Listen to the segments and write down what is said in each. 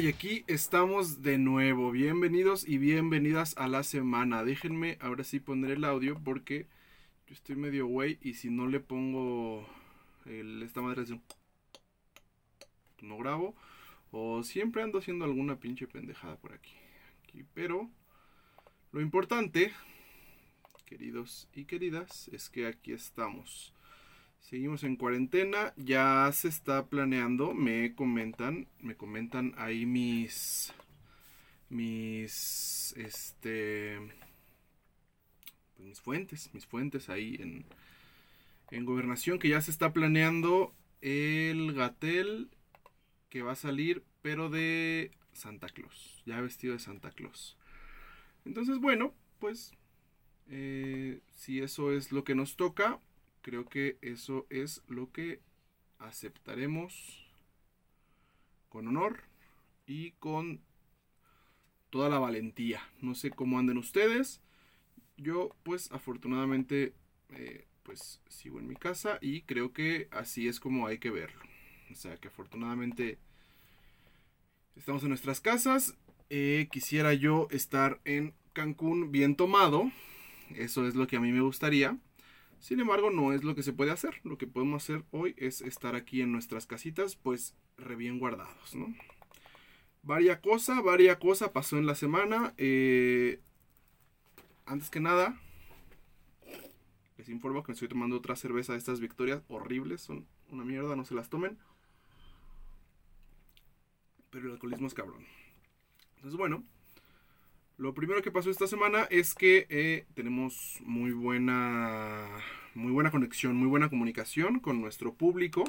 Ay, aquí estamos de nuevo. Bienvenidos y bienvenidas a la semana. Déjenme ahora sí poner el audio porque yo estoy medio güey y si no le pongo el, esta madre no grabo o siempre ando haciendo alguna pinche pendejada por aquí. Pero lo importante, queridos y queridas, es que aquí estamos. Seguimos en cuarentena, ya se está planeando, me comentan, me comentan ahí mis mis este pues mis fuentes, mis fuentes ahí en en gobernación que ya se está planeando el Gatel que va a salir pero de Santa Claus, ya vestido de Santa Claus. Entonces, bueno, pues eh, si eso es lo que nos toca, creo que eso es lo que aceptaremos con honor y con toda la valentía. No sé cómo anden ustedes. Yo pues afortunadamente eh, pues sigo en mi casa y creo que así es como hay que verlo. O sea que afortunadamente estamos en nuestras casas. Eh, quisiera yo estar en Cancún bien tomado. Eso es lo que a mí me gustaría. Sin embargo, no es lo que se puede hacer. Lo que podemos hacer hoy es estar aquí en nuestras casitas, pues re bien guardados, ¿no? Varia cosa, varia cosa pasó en la semana. Eh, antes que nada, les informo que me estoy tomando otra cerveza de estas victorias horribles. Son una mierda, no se las tomen. Pero el alcoholismo es cabrón. Entonces, bueno, lo primero que pasó esta semana es que eh, tenemos muy buena, muy buena conexión, muy buena comunicación con nuestro público.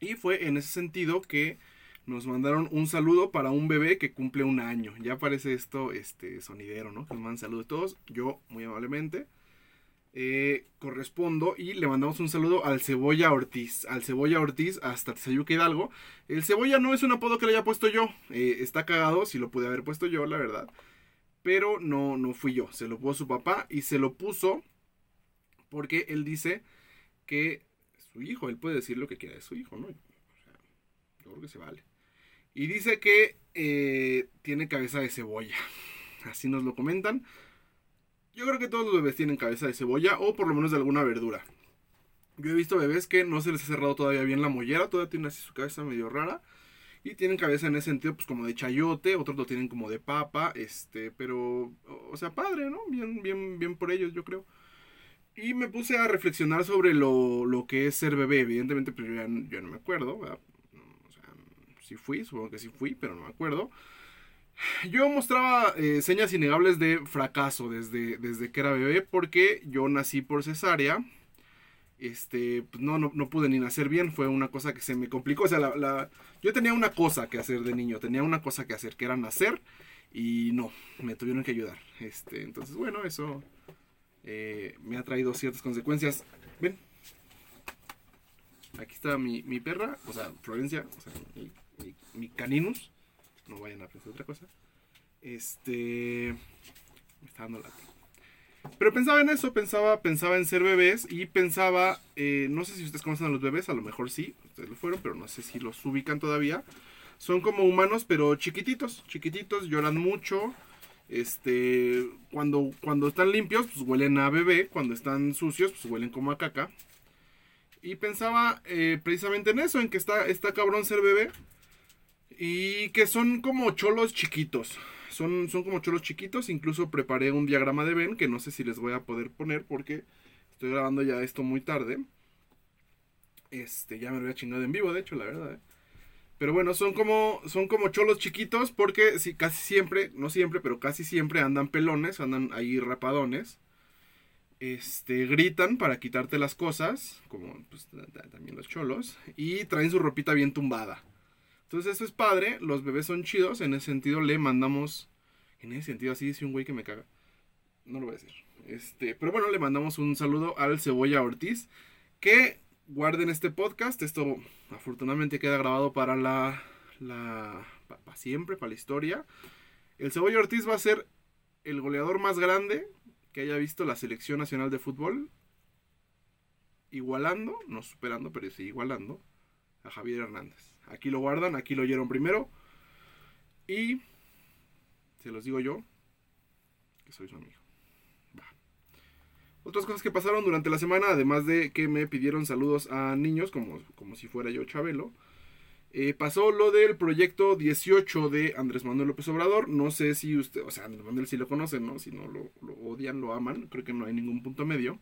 Y fue en ese sentido que nos mandaron un saludo para un bebé que cumple un año. Ya parece esto este, sonidero, ¿no? Que nos mandan saludos a todos. Yo, muy amablemente, eh, correspondo y le mandamos un saludo al Cebolla Ortiz. Al Cebolla Ortiz hasta Tezayuca Hidalgo. El Cebolla no es un apodo que le haya puesto yo. Eh, está cagado, si lo pude haber puesto yo, la verdad. Pero no, no fui yo. Se lo puso su papá y se lo puso porque él dice que su hijo, él puede decir lo que quiera de su hijo, ¿no? yo creo que se vale. Y dice que eh, tiene cabeza de cebolla. Así nos lo comentan. Yo creo que todos los bebés tienen cabeza de cebolla o por lo menos de alguna verdura. Yo he visto bebés que no se les ha cerrado todavía bien la mollera, todavía tienen así su cabeza medio rara. Y tienen cabeza en ese sentido, pues como de chayote, otros lo tienen como de papa, este, pero, o sea, padre, ¿no? Bien, bien, bien por ellos, yo creo. Y me puse a reflexionar sobre lo, lo que es ser bebé. Evidentemente, pues yo ya, no me acuerdo, ¿verdad? O sea, sí fui, supongo que sí fui, pero no me acuerdo. Yo mostraba eh, señas innegables de fracaso desde, desde que era bebé porque yo nací por cesárea. Este, pues no, no, pude ni nacer bien, fue una cosa que se me complicó. O sea, la, yo tenía una cosa que hacer de niño, tenía una cosa que hacer, que era nacer, y no, me tuvieron que ayudar. Este, entonces, bueno, eso eh, me ha traído ciertas consecuencias. Ven, aquí está mi, perra, o sea, Florencia, o sea, mi, mi caninus no vayan a pensar otra cosa. Este. Me está dando lata. Pero pensaba en eso, pensaba, pensaba en ser bebés y pensaba, eh, no sé si ustedes conocen a los bebés, a lo mejor sí, ustedes lo fueron, pero no sé si los ubican todavía. Son como humanos, pero chiquititos, chiquititos, lloran mucho. Este, cuando, cuando están limpios, pues huelen a bebé, cuando están sucios, pues huelen como a caca. Y pensaba eh, precisamente en eso, en que está, está cabrón ser bebé. Y que son como cholos chiquitos. Son, son como cholos chiquitos. Incluso preparé un diagrama de Ben que no sé si les voy a poder poner porque estoy grabando ya esto muy tarde. Este, ya me lo había chingado en vivo, de hecho, la verdad. ¿eh? Pero bueno, son como, son como cholos chiquitos porque si, casi siempre, no siempre, pero casi siempre andan pelones, andan ahí rapadones. Este, gritan para quitarte las cosas, como pues, también los cholos, y traen su ropita bien tumbada. Entonces eso es padre, los bebés son chidos, en ese sentido le mandamos, en ese sentido así dice un güey que me caga, no lo voy a decir. Este, pero bueno, le mandamos un saludo al Cebolla Ortiz, que guarden este podcast, esto afortunadamente queda grabado para la, la, para siempre, para la historia. El Cebolla Ortiz va a ser el goleador más grande que haya visto la selección nacional de fútbol, igualando, no superando, pero sí igualando a Javier Hernández. Aquí lo guardan, aquí lo oyeron primero. Y se los digo yo, que soy su amigo. Otras cosas que pasaron durante la semana, además de que me pidieron saludos a niños, como, como si fuera yo Chabelo. Eh, pasó lo del proyecto 18 de Andrés Manuel López Obrador. No sé si usted, o sea, Andrés Manuel sí lo conocen, ¿no? Si no lo, lo odian, lo aman. Creo que no hay ningún punto medio.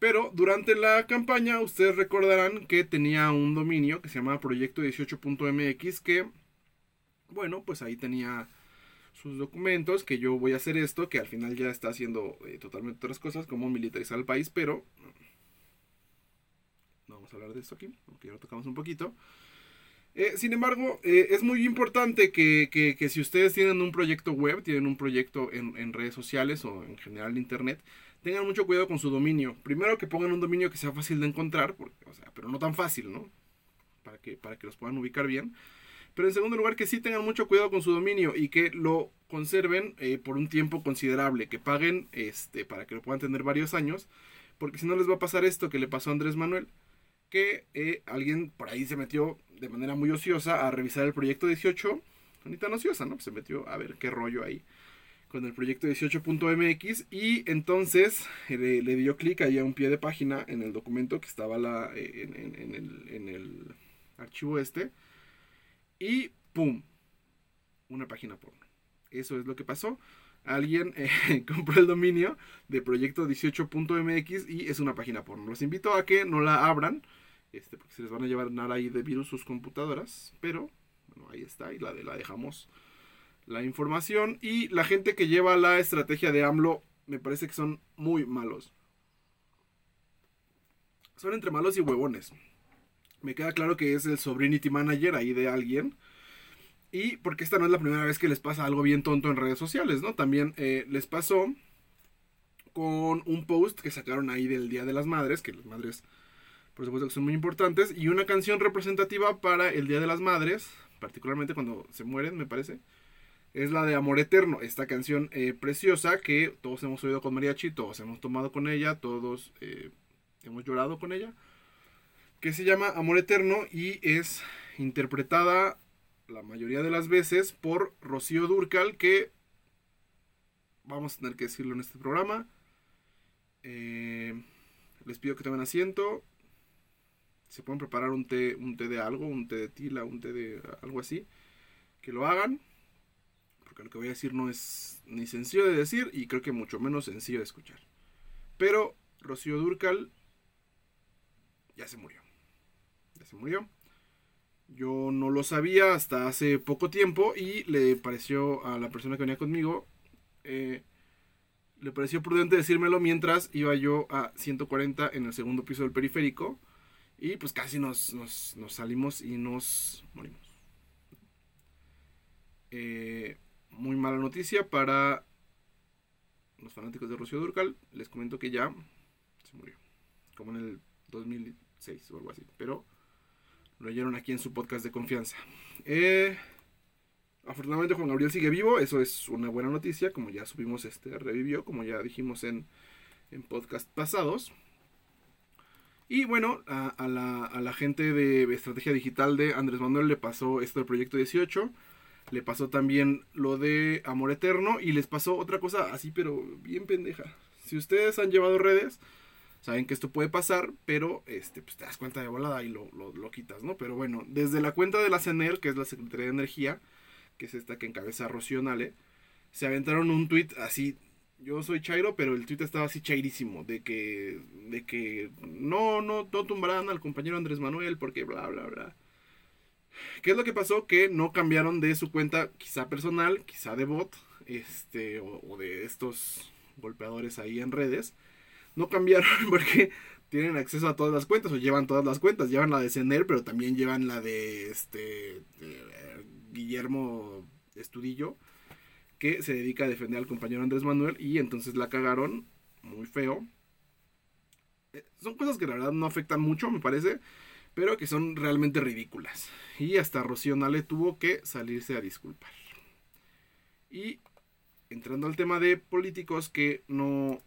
Pero durante la campaña ustedes recordarán que tenía un dominio que se llamaba Proyecto 18.mx que, bueno, pues ahí tenía sus documentos, que yo voy a hacer esto, que al final ya está haciendo eh, totalmente otras cosas, como militarizar el país, pero no vamos a hablar de esto aquí, aunque ya lo tocamos un poquito. Eh, sin embargo, eh, es muy importante que, que, que, si ustedes tienen un proyecto web, tienen un proyecto en, en redes sociales o en general en internet, tengan mucho cuidado con su dominio. Primero que pongan un dominio que sea fácil de encontrar, porque, o sea, pero no tan fácil, ¿no? Para que, para que los puedan ubicar bien. Pero en segundo lugar, que sí tengan mucho cuidado con su dominio y que lo conserven eh, por un tiempo considerable, que paguen este, para que lo puedan tener varios años, porque si no les va a pasar esto que le pasó a Andrés Manuel, que eh, alguien por ahí se metió de manera muy ociosa a revisar el proyecto 18, ni tan ociosa, ¿no? Se metió a ver qué rollo ahí con el proyecto 18.mx y entonces eh, le, dio clic ahí a un pie de página en el documento que estaba la, eh, en, el, archivo este y ¡pum! Una página porno. Eso es lo que pasó. Alguien eh, compró el dominio de proyecto 18.mx y es una página porno. Los invito a que no la abran, este, porque se les van a llevar nada ahí de virus sus computadoras, pero ahí está y la, de, la dejamos la información y la gente que lleva la estrategia de AMLO me parece que son muy malos. Son entre malos y huevones. Me queda claro que es el sobrinity manager ahí de alguien. Y porque esta no es la primera vez que les pasa algo bien tonto en redes sociales, ¿no? También eh, les pasó con un post que sacaron ahí del Día de las Madres, que las madres, por supuesto que son muy importantes, y una canción representativa para el Día de las Madres, particularmente cuando se mueren, me parece es la de Amor Eterno, esta canción eh, preciosa que todos hemos oído con mariachi, todos hemos tomado con ella, todos eh, hemos llorado con ella, que se llama Amor Eterno y es interpretada la mayoría de las veces por Rocío Durcal, que vamos a tener que decirlo en este programa. Eh, les pido que tomen asiento. Se pueden preparar un té, un té de algo, un té de tila, un té de algo así. Que lo hagan lo que voy a decir no es ni sencillo de decir y creo que mucho menos sencillo de escuchar. Pero Rocío Durcal ya se murió. Ya se murió. Yo no lo sabía hasta hace poco tiempo y le pareció a la persona que venía conmigo, eh, le pareció prudente decírmelo mientras iba yo a 140 en el segundo piso del periférico y pues casi nos, nos, nos salimos y nos morimos. Eh, noticia para los fanáticos de Rocío Durcal. Les comento que ya se murió. Como en el 2006 o algo así. Pero lo oyeron aquí en su podcast de confianza. Eh, afortunadamente Juan Gabriel sigue vivo. Eso es una buena noticia. Como ya subimos, este revivió. Como ya dijimos en, en podcast pasados. Y bueno, a, la, a la gente de estrategia digital de Andrés Manuel le pasó esto del proyecto 18 le pasó también lo de Amor Eterno y les pasó otra cosa así, pero bien pendeja. Si ustedes han llevado redes, saben que esto puede pasar, pero este, pues te das cuenta de volada y lo, lo, quitas, ¿no? Pero bueno, desde la cuenta de la CENER, que es la Secretaría de Energía, que es esta que encabeza Rocío Nale, se aventaron un tweet así. Yo soy Chairo, pero el tweet estaba así chairísimo, de que, de que no, no, no tumbarán al compañero Andrés Manuel, porque bla, bla, bla. ¿Qué es lo que pasó? Que no cambiaron de su cuenta, quizá personal, quizá de bot, este, o, de estos golpeadores ahí en redes. No cambiaron porque tienen acceso a todas las cuentas o llevan todas las cuentas. Llevan la de Cener, pero también llevan la de este Guillermo Estudillo, que se dedica a defender al compañero Andrés Manuel y entonces la cagaron muy feo. Eh, son cosas que la verdad no afectan mucho, me parece pero que son realmente ridículas. Y hasta Rocío Nale tuvo que salirse a disculpar. Y entrando al tema de políticos que no...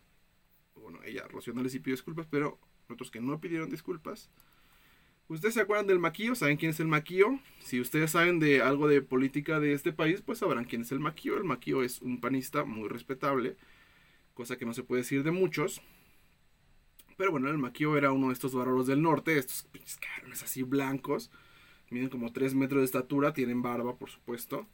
Bueno, ella, Rocío Nale sí pidió disculpas, pero otros que no pidieron disculpas. ¿Ustedes se acuerdan del maquillo? ¿Saben quién es el maquillo? Si ustedes saben de algo de política de este país, pues sabrán quién es el maquillo. El maquillo es un panista muy respetable, cosa que no se puede decir de muchos. Pero bueno, el maquillo era uno de estos bárbaros del norte, estos carones así blancos, miden como 3 metros de estatura, tienen barba, por supuesto.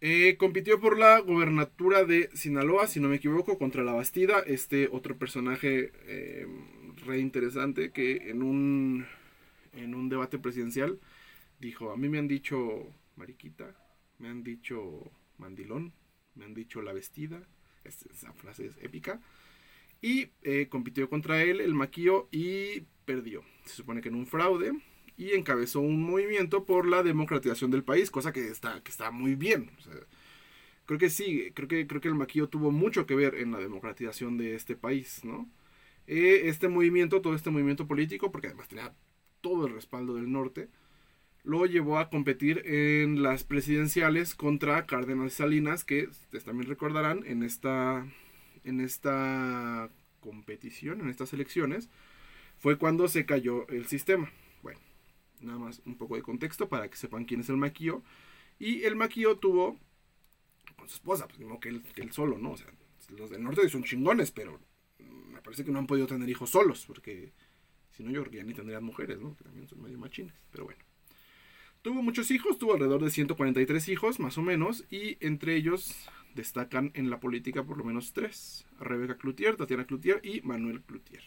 Eh, compitió por la gobernatura de Sinaloa, si no me equivoco, contra la Bastida, este otro personaje eh, re interesante que en un en un debate presidencial, dijo, a mí me han dicho mariquita, me han dicho mandilón, me han dicho la vestida, esa frase es épica, y eh, compitió contra él el maquillo y perdió. Se supone que en un fraude y encabezó un movimiento por la democratización del país, cosa que está, que está muy bien. creo que sí, creo que, creo que el maquillo tuvo mucho que ver en la democratización de este país, ¿no? Eh, este movimiento, todo este movimiento político, porque además tenía todo el respaldo del norte, lo llevó a competir en las presidenciales contra Cárdenas Salinas, que también recordarán en esta, en esta competición, en estas elecciones, fue cuando se cayó el sistema. Bueno, nada más un poco de contexto para que sepan quién es el Maquillo. Y el Maquillo tuvo con su esposa, pues no que él, solo, ¿no? O sea, los del norte son chingones, pero me parece que no han podido tener hijos solos, porque si no, yo ya ni tendrían mujeres, ¿no? Que también son medio machines, pero bueno. Tuvo muchos hijos, tuvo alrededor de 143 hijos, más o menos, y entre ellos destacan en la política por lo menos tres. Rebeca Cloutier, Tatiana Cloutier y Manuel Cloutier.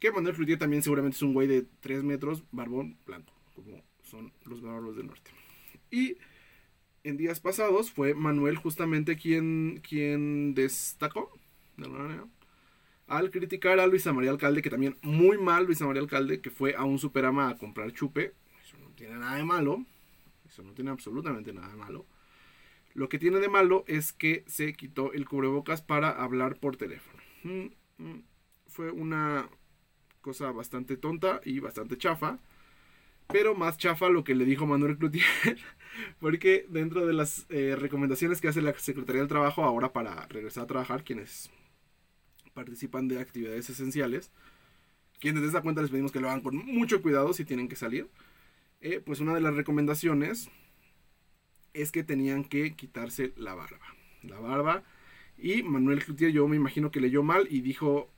Que Manuel Cloutier también seguramente es un güey de 3 metros, barbón blanco, como son los bárbaros del norte. Y en días pasados fue Manuel justamente quien, quien destacó, al criticar a Luisa María Alcalde, que también muy mal Luisa María Alcalde, que fue a un superama a comprar chupe. Eso no tiene nada de malo. Eso no tiene absolutamente nada de malo. Lo que tiene de malo es que se quitó el cubrebocas para hablar por teléfono. Mm, mm. Fue una cosa bastante tonta y bastante chafa. Pero más chafa lo que le dijo Manuel Cloutier. Porque dentro de las eh, recomendaciones que hace la Secretaría del Trabajo ahora para regresar a trabajar, quienes participan de actividades esenciales, quienes de esa cuenta les pedimos que lo hagan con mucho cuidado si tienen que salir, eh, pues una de las recomendaciones es que tenían que quitarse la barba. La barba. Y Manuel Cloutier yo me imagino que leyó mal y dijo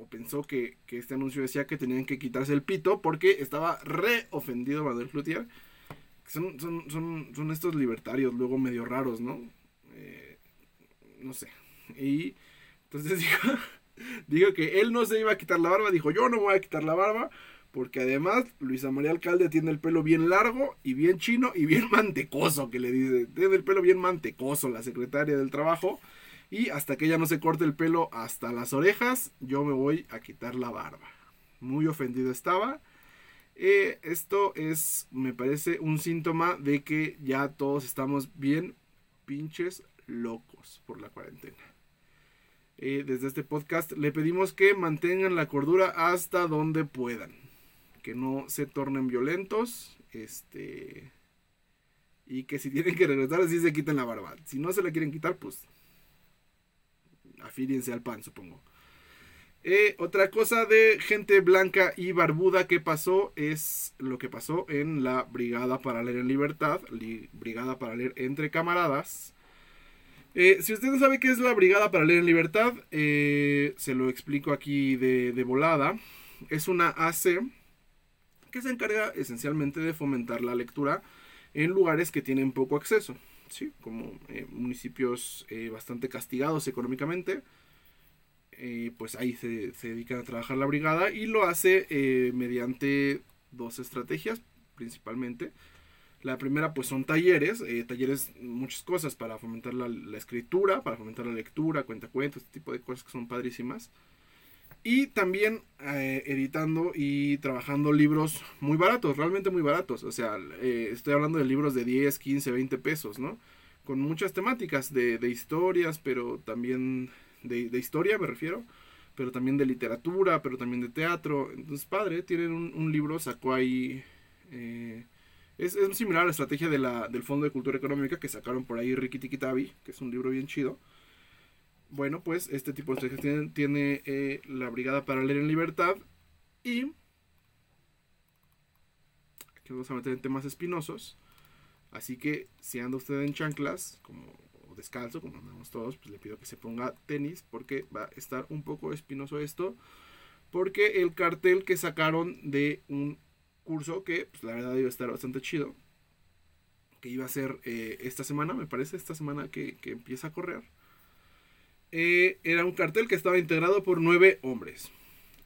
o pensó que, este anuncio decía que tenían que quitarse el pito porque estaba re ofendido Manuel Cloutier. Son, son, estos libertarios luego medio raros, ¿no? Eh, no sé. Y entonces dijo, dijo que él no se iba a quitar la barba, dijo yo no voy a quitar la barba, porque además Luisa María Alcalde tiene el pelo bien largo y bien chino y bien mantecoso, que le dice, tiene el pelo bien mantecoso la secretaria del trabajo, y hasta que ella no se corte el pelo hasta las orejas, yo me voy a quitar la barba. Muy ofendido estaba. Eh, esto es, me parece, un síntoma de que ya todos estamos bien pinches locos por la cuarentena. Eh, desde este podcast le pedimos que mantengan la cordura hasta donde puedan. Que no se tornen violentos. Este. Y que si tienen que regresar, así se quiten la barba. Si no se la quieren quitar, pues. Afíliense al pan, supongo. Eh, otra cosa de gente blanca y barbuda que pasó es lo que pasó en la Brigada para leer en libertad, Brigada para leer entre camaradas, eh, si usted no sabe qué es la Brigada para Leer en Libertad, eh, se lo explico aquí de, volada. Es una AC que se encarga esencialmente de fomentar la lectura en lugares que tienen poco acceso, ¿sí? como eh, municipios bastante castigados económicamente. pues ahí se, se, dedican a trabajar la brigada y lo hace mediante dos estrategias principalmente. La primera pues son talleres, eh, talleres muchas cosas para fomentar la, escritura, para fomentar la lectura, cuentacuentos, este tipo de cosas que son padrísimas. Y también eh, editando y trabajando libros muy baratos, realmente muy baratos. O sea, eh, estoy hablando de libros de 10, 15, 20 pesos, ¿no? Con muchas temáticas de, historias, pero también de, historia me refiero, pero también de literatura, pero también de teatro. Entonces, padre, tienen un, un libro, sacó ahí... Es, similar a la estrategia de la, del Fondo de Cultura Económica que sacaron por ahí Ricky Tikitabi, que es un libro bien chido. Bueno, pues este tipo de estrategia tiene, eh, la Brigada para Leer en Libertad y nos vamos a meter en temas espinosos. Así que si anda usted en chanclas, como o descalzo, como andamos todos, pues le pido que se ponga tenis porque va a estar un poco espinoso esto. Porque el cartel que sacaron de un curso que pues, la verdad iba a estar bastante chido, que iba a ser eh, esta semana, me parece, esta semana que, que empieza a correr, eh, era un cartel que estaba integrado por nueve hombres.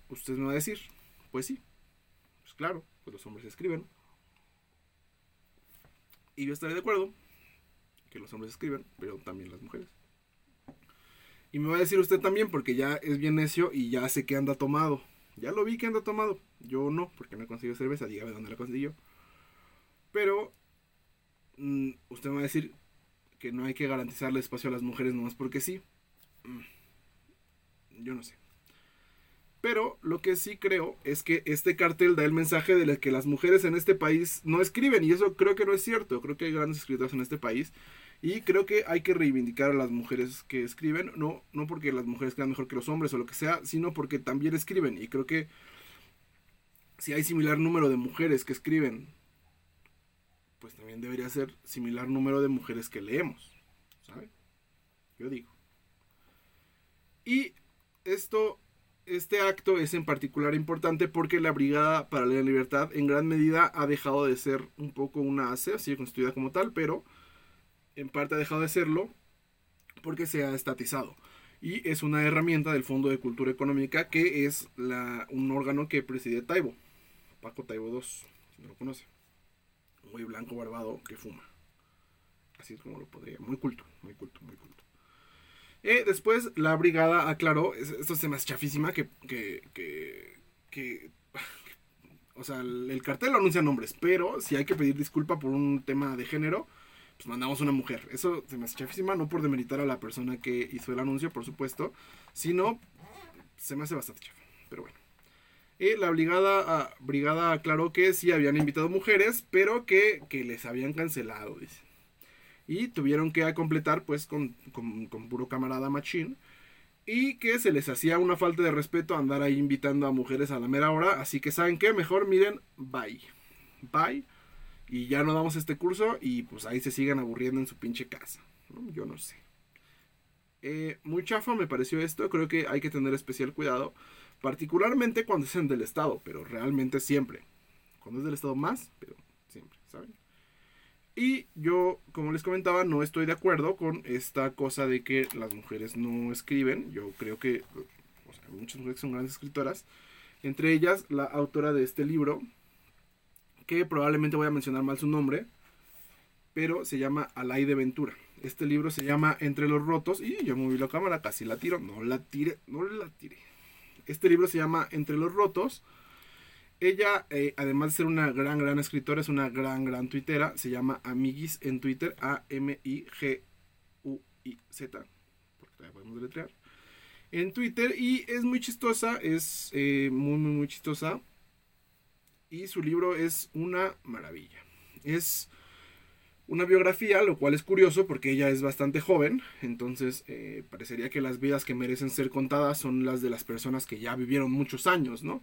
Usted me va a decir, pues sí, pues claro, pues los hombres escriben. Y yo estaré de acuerdo que los hombres escriben, pero también las mujeres. Y me va a decir usted también, porque ya es bien necio y ya sé que anda tomado. Ya lo vi que anda tomado. Yo no, porque no he conseguido cerveza. Dígame dónde la consiguió. Pero mm, usted me va a decir que no hay que garantizarle espacio a las mujeres nomás porque sí. Mm, yo no sé. Pero lo que sí creo es que este cartel da el mensaje de que las mujeres en este país no escriben. Y eso creo que no es cierto. Creo que hay grandes escritoras en este país y creo que hay que reivindicar a las mujeres que escriben, no, no porque las mujeres quedan mejor que los hombres o lo que sea, sino porque también escriben. Y creo que si hay similar número de mujeres que escriben, pues también debería ser similar número de mujeres que leemos. ¿Saben? Yo digo. Y esto, este acto es en particular importante porque la Brigada para la Libertad en gran medida ha dejado de ser un poco una ACE, sigue constituida como tal, pero en parte ha dejado de serlo porque se ha estatizado. Y es una herramienta del Fondo de Cultura Económica que es la, un órgano que preside Taibo. Paco Taibo II, si no lo conoce. Muy blanco, barbado, que fuma. Así es como lo podría. Muy culto, muy culto, muy culto. Eh, después la brigada aclaró, esto se me hace chafísima, que, que, que, que o sea, el cartel lo anuncia nombres, pero si hay que pedir disculpa por un tema de género, pues mandamos una mujer. Eso se me hace chafísima, no por demeritar a la persona que hizo el anuncio, por supuesto, sino se me hace bastante chafa. Pero bueno. Y la brigada, brigada aclaró que sí habían invitado mujeres, pero que, les habían cancelado, dice. Y tuvieron que completar pues con, con, puro camarada machín. Y que se les hacía una falta de respeto andar ahí invitando a mujeres a la mera hora. Así que saben qué, mejor miren, bye. Bye y ya no damos este curso y pues ahí se sigan aburriendo en su pinche casa. Yo no sé. Eh, muy chafa me pareció esto, creo que hay que tener especial cuidado, particularmente cuando es del Estado, pero realmente siempre. Cuando es del Estado más, pero siempre, ¿saben? Y yo, como les comentaba, no estoy de acuerdo con esta cosa de que las mujeres no escriben. Yo creo que o sea, muchas mujeres son grandes escritoras. Entre ellas, la autora de este libro, que probablemente voy a mencionar mal su nombre, pero se llama Alay de Ventura. Este libro se llama Entre los Rotos, y yo moví la cámara, casi la tiro, no la tire, no la tire. Este libro se llama Entre los Rotos. Ella, eh, además de ser una gran, gran escritora, es una gran, gran tuitera. Se llama Amiguis en Twitter, A-M-I-G-U-I-Z, porque todavía podemos deletrear. En Twitter, y es muy chistosa, es eh, muy, muy, muy chistosa y su libro es una maravilla. Es una biografía, lo cual es curioso porque ella es bastante joven, entonces eh, parecería que las vidas que merecen ser contadas son las de las personas que ya vivieron muchos años, ¿no?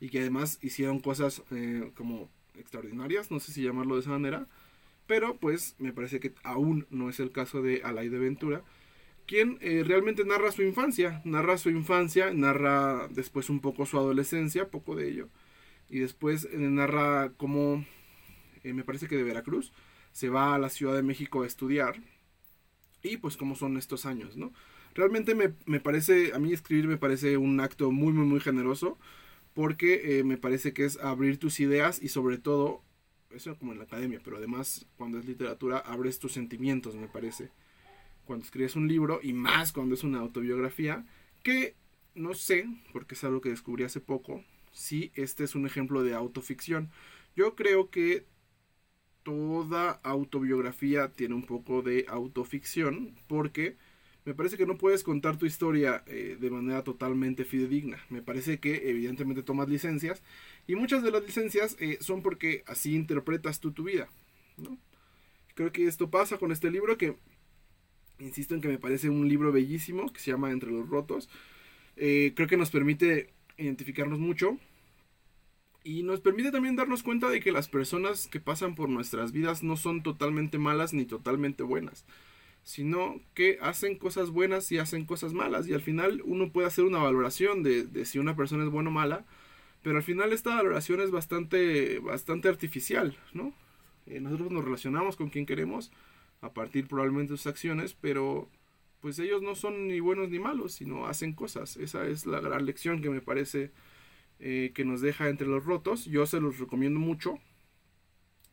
Y que además hicieron cosas eh, como extraordinarias, no sé si llamarlo de esa manera, pero pues me parece que aún no es el caso de Alay de Ventura, quien eh, realmente narra su infancia, narra su infancia, narra después un poco su adolescencia, poco de ello, y después eh, narra cómo, eh, me parece que de Veracruz, se va a la Ciudad de México a estudiar y pues cómo son estos años, ¿no? Realmente me, parece, a mí escribir me parece un acto muy, muy, muy generoso porque eh, me parece que es abrir tus ideas y sobre todo, eso como en la academia, pero además cuando es literatura abres tus sentimientos, me parece. Cuando escribes un libro y más cuando es una autobiografía, que no sé, porque es algo que descubrí hace poco, si este es un ejemplo de autoficción. Yo creo que toda autobiografía tiene un poco de autoficción porque me parece que no puedes contar tu historia eh, de manera totalmente fidedigna. Me parece que evidentemente tomas licencias y muchas de las licencias eh, son porque así interpretas tú tu vida. Creo que esto pasa con este libro que, insisto en que me parece un libro bellísimo que se llama Entre los Rotos. Eh, creo que nos permite identificarnos mucho Y nos permite también darnos cuenta de que las personas que pasan por nuestras vidas no son totalmente malas ni totalmente buenas, sino que hacen cosas buenas y hacen cosas malas. Y al final uno puede hacer una valoración de, de si una persona es buena o mala, pero al final esta valoración es bastante, bastante artificial, ¿no? Eh, nosotros nos relacionamos con quien queremos a partir probablemente de sus acciones, pero pues ellos no son ni buenos ni malos, sino hacen cosas. Esa es la gran lección que me parece eh, que nos deja entre los rotos. Yo se los recomiendo mucho.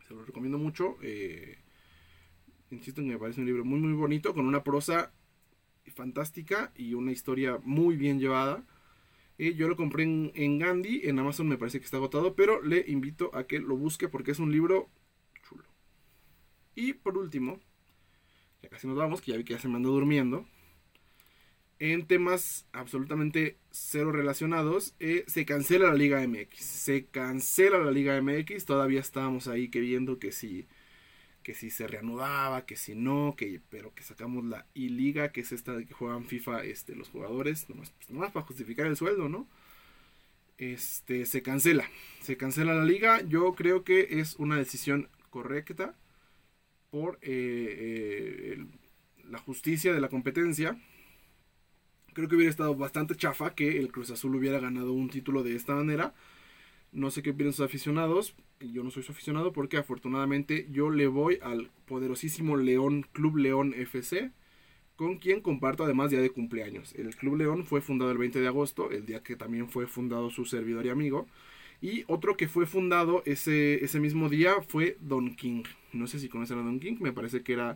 Se los recomiendo mucho. Eh, insisto que me parece un libro muy muy bonito, con una prosa fantástica y una historia muy bien llevada. yo lo compré en, en, Gandhi, en Amazon me parece que está agotado, pero le invito a que lo busque porque es un libro chulo. Y por último, ya casi nos vamos, que ya vi que ya se me anda durmiendo. En temas absolutamente cero relacionados, eh, se cancela la Liga MX. Se cancela la Liga MX. Todavía estábamos ahí queriendo que si, que si se reanudaba, que si no, que, pero que sacamos la I-Liga, que es esta de que juegan FIFA este, los jugadores, nomás, pues, nomás para justificar el sueldo, ¿no? Este, se cancela. Se cancela la liga. Yo creo que es una decisión correcta por eh, eh, la justicia de la competencia. Creo que hubiera estado bastante chafa que el Cruz Azul hubiera ganado un título de esta manera. No sé qué opinan sus aficionados. Yo no soy su aficionado porque afortunadamente yo le voy al poderosísimo León Club León FC, con quien comparto además día de cumpleaños. El Club León fue fundado el 20 de agosto, el día que también fue fundado su servidor y amigo. Y otro que fue fundado ese, ese mismo día fue Don King. No sé si conocen a Don King, me parece que era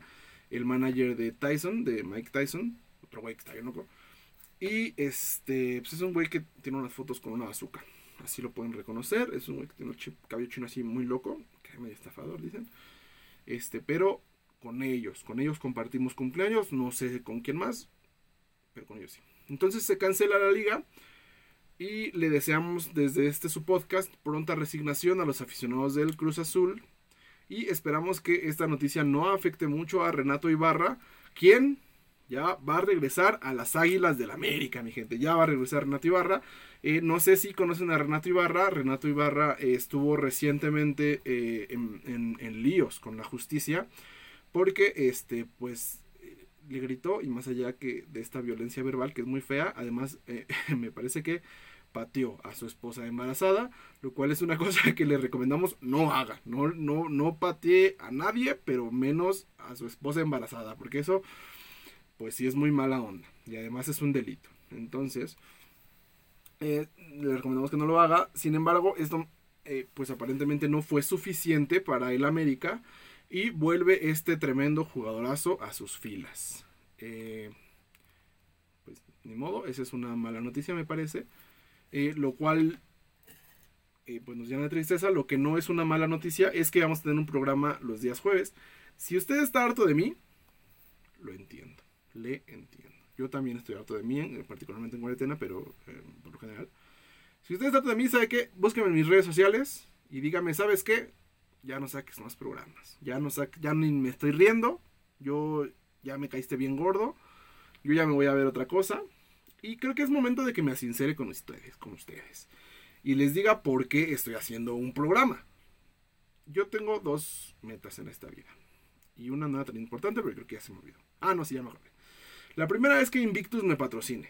el manager de Tyson, de Mike Tyson. Otro güey que está bien loco. Y este, pues es un güey que tiene unas fotos con una bazooka. Así lo pueden reconocer. Es un cabello chino así muy loco. Que medio estafador, dicen. Este, pero con ellos. Con ellos compartimos cumpleaños. No sé con quién más. Pero con ellos sí. Entonces se cancela la liga. Y le deseamos desde este su podcast pronta resignación a los aficionados del Cruz Azul. Y esperamos que esta noticia no afecte mucho a Renato Ibarra, quien ya va a regresar a las Águilas del América, mi gente. Ya va a regresar Renato Ibarra. Eh, no sé si conocen a Renato Ibarra. Renato Ibarra eh, estuvo recientemente eh, en, en, líos con la justicia. Porque, este, pues, le gritó. Y más allá que de esta violencia verbal, que es muy fea. Además, me parece que pateó a su esposa embarazada, lo cual es una cosa que le recomendamos no haga, no, no, no patee a nadie, pero menos a su esposa embarazada, porque eso pues sí es muy mala onda y además es un delito. Entonces, eh, le recomendamos que no lo haga, sin embargo, esto eh, pues aparentemente no fue suficiente para el América y vuelve este tremendo jugadorazo a sus filas. Eh, pues ni modo, esa es una mala noticia me parece. Lo cual pues nos llena de tristeza. Lo que no es una mala noticia es que vamos a tener un programa los días jueves. Si usted está harto de mí, lo entiendo, le entiendo. Yo también estoy harto de mí, particularmente en cuarentena, pero eh, por lo general. Si usted está harto de mí, sabe que búsqueme en mis redes sociales y dígame, ¿sabes qué? Ya no saques más programas. Ya no ya ni me estoy riendo. Yo ya me caíste bien gordo. Yo ya me voy a ver otra cosa. Y creo que es momento de que me sincere con ustedes, con ustedes. Y les diga por qué estoy haciendo un programa. Yo tengo dos metas en esta vida. Y una no era tan importante, pero creo que ya se me olvidó. Ah, no, sí, ya me acordé. La primera es que Invictus me patrocine.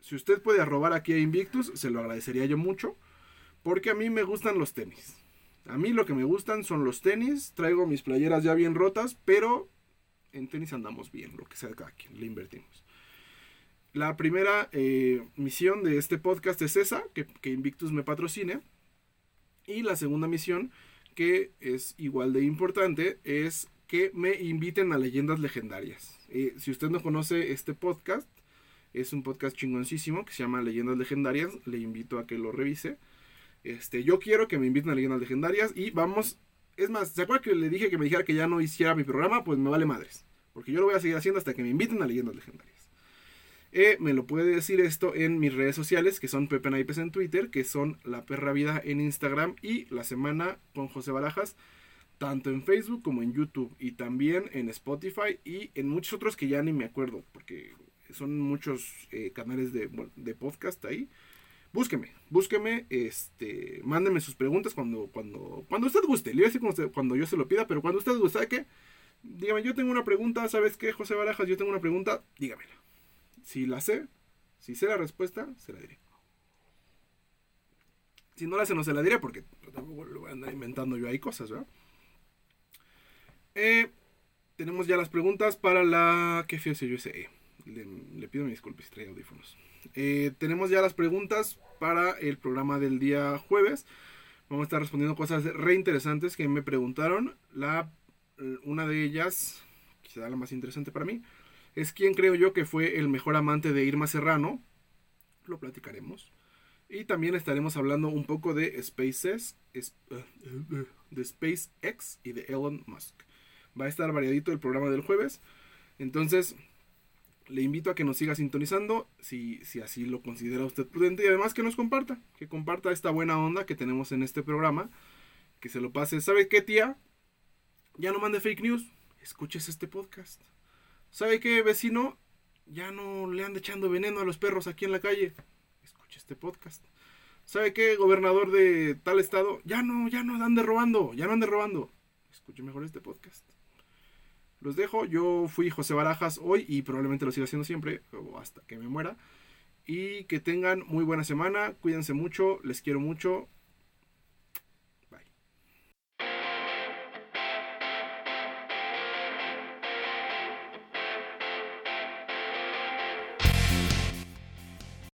Si usted puede arrobar aquí a Invictus, se lo agradecería yo mucho. Porque a mí me gustan los tenis. A mí lo que me gustan son los tenis. Traigo mis playeras ya bien rotas, pero en tenis andamos bien, lo que sea de cada quien, le invertimos. La primera eh, misión de este podcast es esa, que, Invictus me patrocine. Y la segunda misión, que es igual de importante, es que me inviten a leyendas legendarias. Eh, si usted no conoce este podcast, es un podcast chingoncísimo que se llama Leyendas Legendarias. Le invito a que lo revise. Este, yo quiero que me inviten a leyendas legendarias y vamos. Es más, ¿se acuerda que le dije que me dijera que ya no hiciera mi programa? Pues me vale madres. Porque yo lo voy a seguir haciendo hasta que me inviten a leyendas legendarias. Eh, me lo puede decir esto en mis redes sociales, que son Pepe Naipes en Twitter, que son La Perra Vida en Instagram y La Semana con José Barajas, tanto en Facebook como en YouTube y también en Spotify y en muchos otros que ya ni me acuerdo, porque son muchos eh, canales de, de, podcast ahí. búsqueme, búsqueme, este, mándeme sus preguntas cuando, cuando, cuando usted guste. Le voy a decir cuando, yo se lo pida, pero cuando usted guste, ¿sabe qué? Dígame, yo tengo una pregunta, ¿sabes qué, José Barajas? Yo tengo una pregunta, dígamela. Si la sé, si sé la respuesta, se la diré. Si no la sé, no se la diré porque tampoco lo voy a andar inventando yo ahí cosas, ¿verdad? Eh, tenemos ya las preguntas para la... ¿Qué fíjese yo? E. Le, pido mis disculpas si trae audífonos. Eh, tenemos ya las preguntas para el programa del día jueves. Vamos a estar respondiendo cosas re interesantes que me preguntaron. La, una de ellas, quizá la más interesante para mí, es quién creo yo que fue el mejor amante de Irma Serrano. Lo platicaremos. Y también estaremos hablando un poco de SpaceX, de SpaceX y de Elon Musk. Va a estar variadito el programa del jueves. Entonces, le invito a que nos siga sintonizando, si, si así lo considera usted prudente, y además que nos comparta, que comparta esta buena onda que tenemos en este programa, que se lo pase. ¿Sabe qué, tía? Ya no mande fake news, escuches este podcast. ¿Sabe qué, vecino? Ya no le ande echando veneno a los perros aquí en la calle, escuche este podcast. ¿Sabe qué, gobernador de tal estado? Ya no, ya no ande robando, ya no ande robando. Escuche mejor este podcast. Los dejo, yo fui José Barajas hoy y probablemente lo siga haciendo siempre, hasta que me muera. Y que tengan muy buena semana, cuídense mucho, les quiero mucho